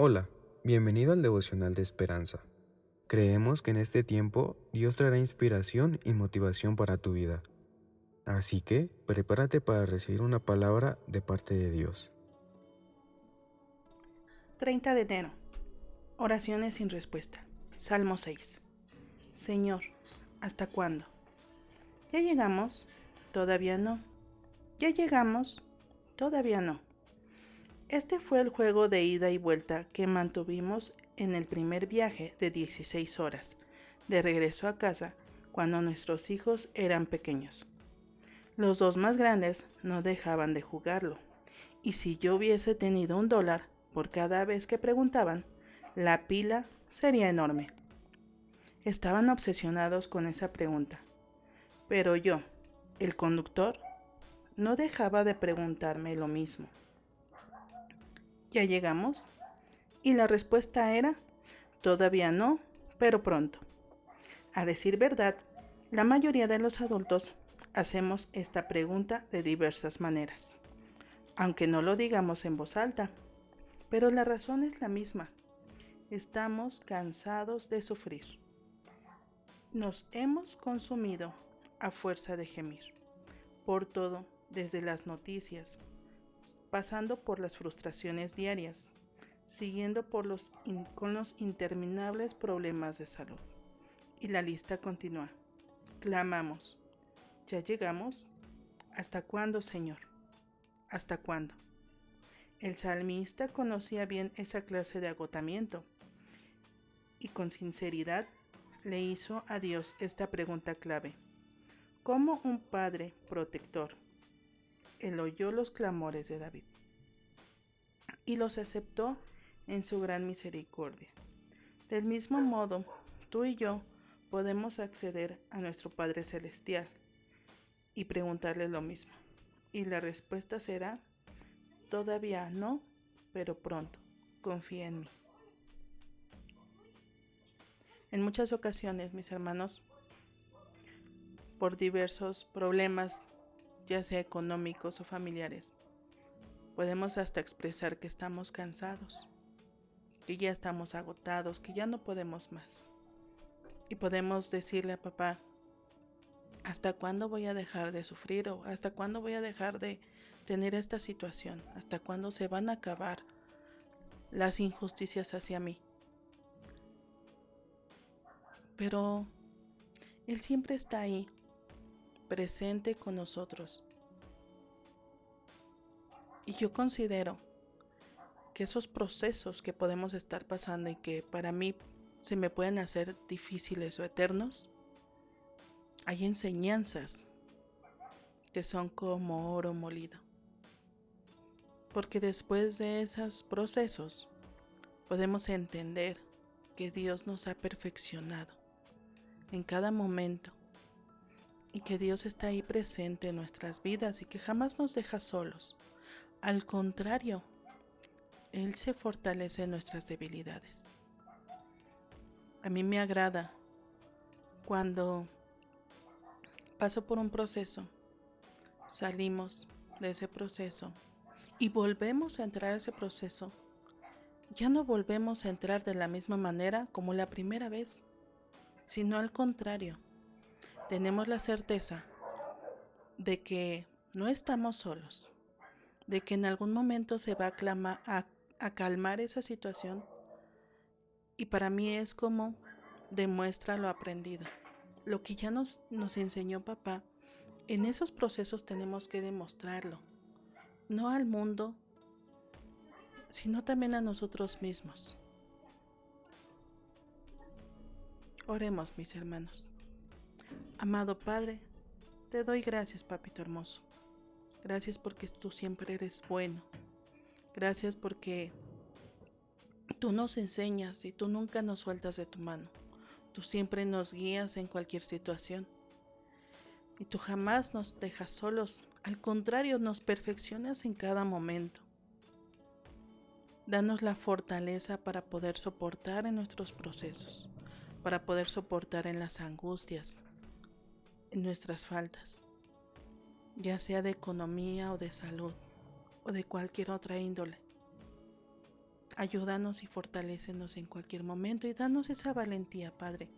Hola, bienvenido al devocional de esperanza. Creemos que en este tiempo Dios traerá inspiración y motivación para tu vida. Así que prepárate para recibir una palabra de parte de Dios. 30 de enero. Oraciones sin respuesta. Salmo 6. Señor, ¿hasta cuándo? ¿Ya llegamos? Todavía no. ¿Ya llegamos? Todavía no. Este fue el juego de ida y vuelta que mantuvimos en el primer viaje de 16 horas, de regreso a casa, cuando nuestros hijos eran pequeños. Los dos más grandes no dejaban de jugarlo, y si yo hubiese tenido un dólar por cada vez que preguntaban, la pila sería enorme. Estaban obsesionados con esa pregunta, pero yo, el conductor, no dejaba de preguntarme lo mismo. ¿Ya llegamos? Y la respuesta era, todavía no, pero pronto. A decir verdad, la mayoría de los adultos hacemos esta pregunta de diversas maneras, aunque no lo digamos en voz alta, pero la razón es la misma. Estamos cansados de sufrir. Nos hemos consumido a fuerza de gemir, por todo, desde las noticias, pasando por las frustraciones diarias, siguiendo por los con los interminables problemas de salud. Y la lista continúa. Clamamos. ¿Ya llegamos? ¿Hasta cuándo, Señor? ¿Hasta cuándo? El salmista conocía bien esa clase de agotamiento y con sinceridad le hizo a Dios esta pregunta clave. ¿Cómo un padre protector él oyó los clamores de David y los aceptó en su gran misericordia. Del mismo modo, tú y yo podemos acceder a nuestro Padre Celestial y preguntarle lo mismo. Y la respuesta será, todavía no, pero pronto, confía en mí. En muchas ocasiones, mis hermanos, por diversos problemas ya sea económicos o familiares. Podemos hasta expresar que estamos cansados, que ya estamos agotados, que ya no podemos más. Y podemos decirle a papá, ¿hasta cuándo voy a dejar de sufrir o hasta cuándo voy a dejar de tener esta situación? ¿Hasta cuándo se van a acabar las injusticias hacia mí? Pero Él siempre está ahí presente con nosotros. Y yo considero que esos procesos que podemos estar pasando y que para mí se me pueden hacer difíciles o eternos, hay enseñanzas que son como oro molido. Porque después de esos procesos podemos entender que Dios nos ha perfeccionado en cada momento que Dios está ahí presente en nuestras vidas y que jamás nos deja solos. Al contrario, Él se fortalece en nuestras debilidades. A mí me agrada cuando paso por un proceso, salimos de ese proceso y volvemos a entrar a ese proceso, ya no volvemos a entrar de la misma manera como la primera vez, sino al contrario tenemos la certeza de que no estamos solos, de que en algún momento se va a, calmar esa situación y para mí es como demuestra lo aprendido. Lo que ya nos, nos enseñó papá, en esos procesos tenemos que demostrarlo, no al mundo, sino también a nosotros mismos. Oremos, mis hermanos. Amado Padre, te doy gracias, papito hermoso. Gracias porque tú siempre eres bueno. Gracias porque tú nos enseñas y tú nunca nos sueltas de tu mano. Tú siempre nos guías en cualquier situación. Y tú jamás nos dejas solos. Al contrario, nos perfeccionas en cada momento. Danos la fortaleza para poder soportar en nuestros procesos, para poder soportar en las angustias, nuestras faltas, ya sea de economía o de salud o de cualquier otra índole. Ayúdanos y fortalécenos en cualquier momento y danos esa valentía, Padre,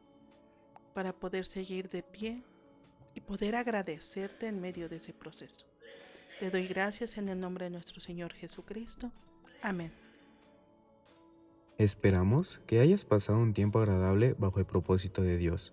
para poder seguir de pie y poder agradecerte en medio de ese proceso. Te doy gracias en el nombre de nuestro Señor Jesucristo. Amén. Esperamos que hayas pasado un tiempo agradable bajo el propósito de Dios.